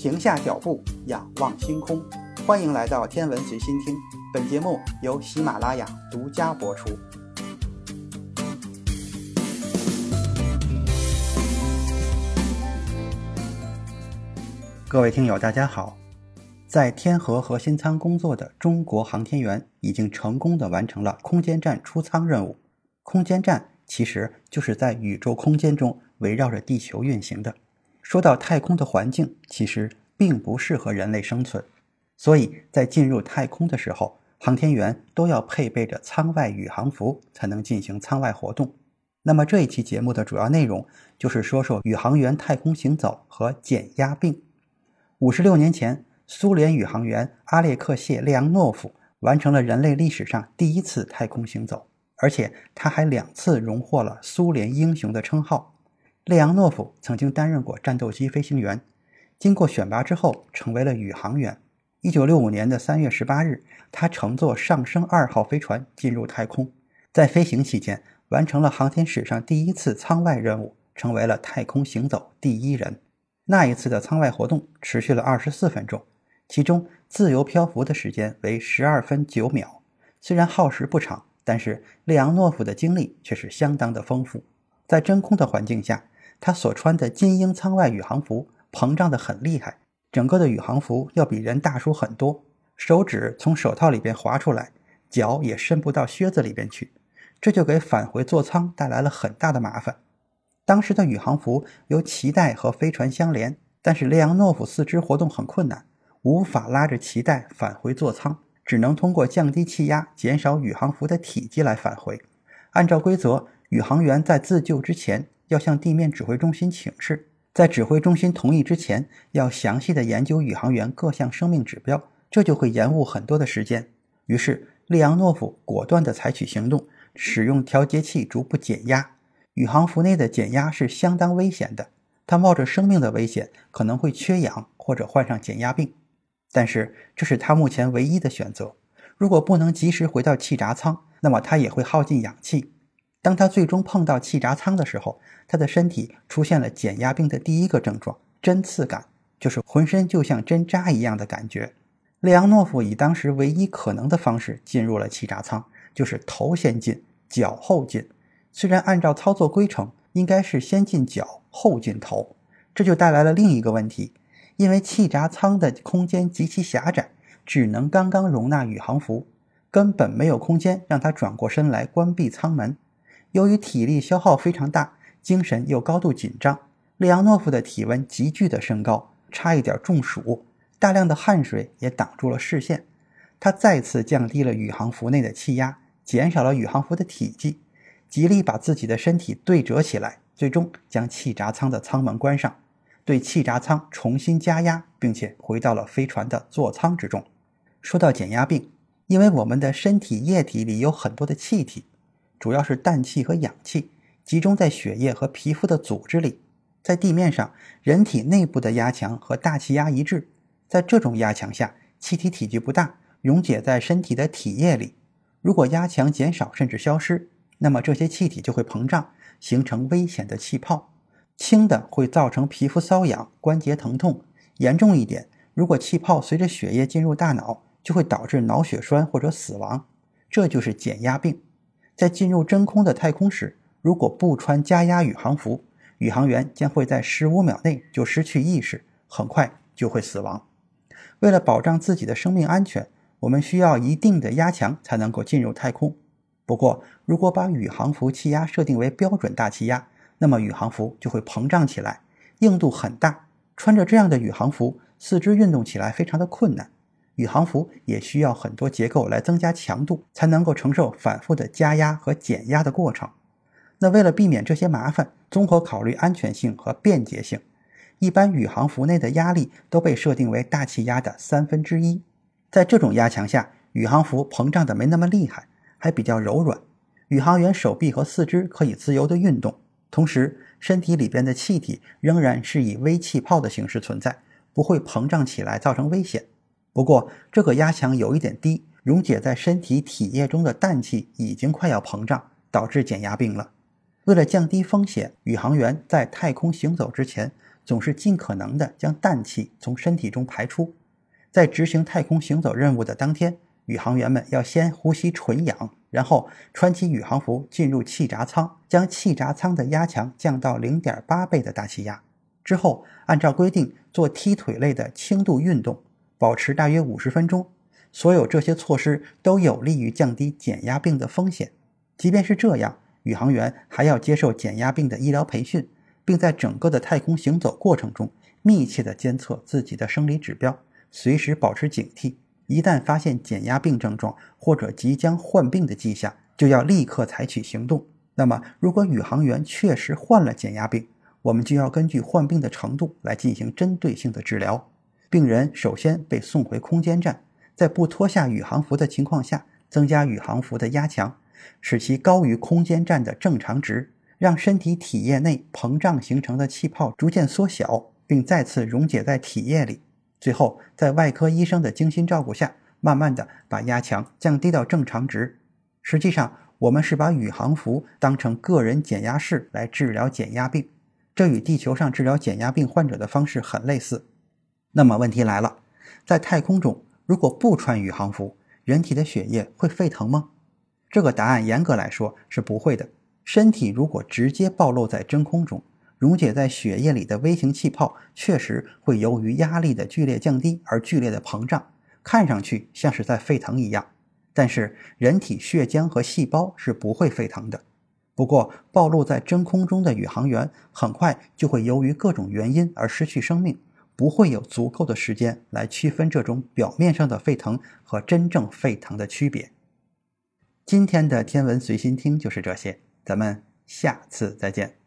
停下脚步，仰望星空。欢迎来到天文随心听，本节目由喜马拉雅独家播出。各位听友，大家好。在天河核心舱工作的中国航天员已经成功的完成了空间站出舱任务。空间站其实就是在宇宙空间中围绕着地球运行的。说到太空的环境，其实并不适合人类生存，所以在进入太空的时候，航天员都要配备着舱外宇航服，才能进行舱外活动。那么这一期节目的主要内容就是说说宇航员太空行走和减压病。五十六年前，苏联宇航员阿列克谢列昂诺夫完成了人类历史上第一次太空行走，而且他还两次荣获了苏联英雄的称号。列昂诺夫曾经担任过战斗机飞行员，经过选拔之后成为了宇航员。一九六五年的三月十八日，他乘坐上升二号飞船进入太空，在飞行期间完成了航天史上第一次舱外任务，成为了太空行走第一人。那一次的舱外活动持续了二十四分钟，其中自由漂浮的时间为十二分九秒。虽然耗时不长，但是列昂诺夫的经历却是相当的丰富。在真空的环境下，他所穿的金鹰舱外宇航服膨胀得很厉害，整个的宇航服要比人大出很多，手指从手套里边滑出来，脚也伸不到靴子里边去，这就给返回座舱带来了很大的麻烦。当时的宇航服由脐带和飞船相连，但是列昂诺夫四肢活动很困难，无法拉着脐带返回座舱，只能通过降低气压、减少宇航服的体积来返回。按照规则，宇航员在自救之前。要向地面指挥中心请示，在指挥中心同意之前，要详细的研究宇航员各项生命指标，这就会延误很多的时间。于是，列昂诺夫果断地采取行动，使用调节器逐步减压。宇航服内的减压是相当危险的，他冒着生命的危险，可能会缺氧或者患上减压病。但是，这是他目前唯一的选择。如果不能及时回到气闸舱，那么他也会耗尽氧气。当他最终碰到气闸舱的时候，他的身体出现了减压病的第一个症状——针刺感，就是浑身就像针扎一样的感觉。列昂诺夫以当时唯一可能的方式进入了气闸舱，就是头先进，脚后进。虽然按照操作规程应该是先进脚后进头，这就带来了另一个问题：因为气闸舱的空间极其狭窄，只能刚刚容纳宇航服，根本没有空间让他转过身来关闭舱门。由于体力消耗非常大，精神又高度紧张，列昂诺夫的体温急剧的升高，差一点中暑，大量的汗水也挡住了视线。他再次降低了宇航服内的气压，减少了宇航服的体积，极力把自己的身体对折起来，最终将气闸舱的舱门关上，对气闸舱重新加压，并且回到了飞船的座舱之中。说到减压病，因为我们的身体液体里有很多的气体。主要是氮气和氧气集中在血液和皮肤的组织里，在地面上，人体内部的压强和大气压一致。在这种压强下，气体体积不大，溶解在身体的体液里。如果压强减少甚至消失，那么这些气体就会膨胀，形成危险的气泡。轻的会造成皮肤瘙痒、关节疼痛；严重一点，如果气泡随着血液进入大脑，就会导致脑血栓或者死亡。这就是减压病。在进入真空的太空时，如果不穿加压宇航服，宇航员将会在十五秒内就失去意识，很快就会死亡。为了保障自己的生命安全，我们需要一定的压强才能够进入太空。不过，如果把宇航服气压设定为标准大气压，那么宇航服就会膨胀起来，硬度很大。穿着这样的宇航服，四肢运动起来非常的困难。宇航服也需要很多结构来增加强度，才能够承受反复的加压和减压的过程。那为了避免这些麻烦，综合考虑安全性和便捷性，一般宇航服内的压力都被设定为大气压的三分之一。在这种压强下，宇航服膨胀的没那么厉害，还比较柔软。宇航员手臂和四肢可以自由的运动，同时身体里边的气体仍然是以微气泡的形式存在，不会膨胀起来造成危险。不过，这个压强有一点低，溶解在身体体液中的氮气已经快要膨胀，导致减压病了。为了降低风险，宇航员在太空行走之前，总是尽可能的将氮气从身体中排出。在执行太空行走任务的当天，宇航员们要先呼吸纯氧，然后穿起宇航服进入气闸舱，将气闸舱的压强降到零点八倍的大气压。之后，按照规定做踢腿类的轻度运动，保持大约五十分钟。所有这些措施都有利于降低减压病的风险。即便是这样，宇航员还要接受减压病的医疗培训，并在整个的太空行走过程中密切地监测自己的生理指标，随时保持警惕。一旦发现减压病症状或者即将患病的迹象，就要立刻采取行动。那么，如果宇航员确实患了减压病，我们就要根据患病的程度来进行针对性的治疗。病人首先被送回空间站，在不脱下宇航服的情况下，增加宇航服的压强，使其高于空间站的正常值，让身体体液内膨胀形成的气泡逐渐缩小，并再次溶解在体液里。最后，在外科医生的精心照顾下，慢慢的把压强降低到正常值。实际上，我们是把宇航服当成个人减压室来治疗减压病，这与地球上治疗减压病患者的方式很类似。那么问题来了，在太空中，如果不穿宇航服，人体的血液会沸腾吗？这个答案严格来说是不会的。身体如果直接暴露在真空中，溶解在血液里的微型气泡确实会由于压力的剧烈降低而剧烈的膨胀，看上去像是在沸腾一样。但是人体血浆和细胞是不会沸腾的。不过暴露在真空中的宇航员很快就会由于各种原因而失去生命，不会有足够的时间来区分这种表面上的沸腾和真正沸腾的区别。今天的天文随心听就是这些，咱们下次再见。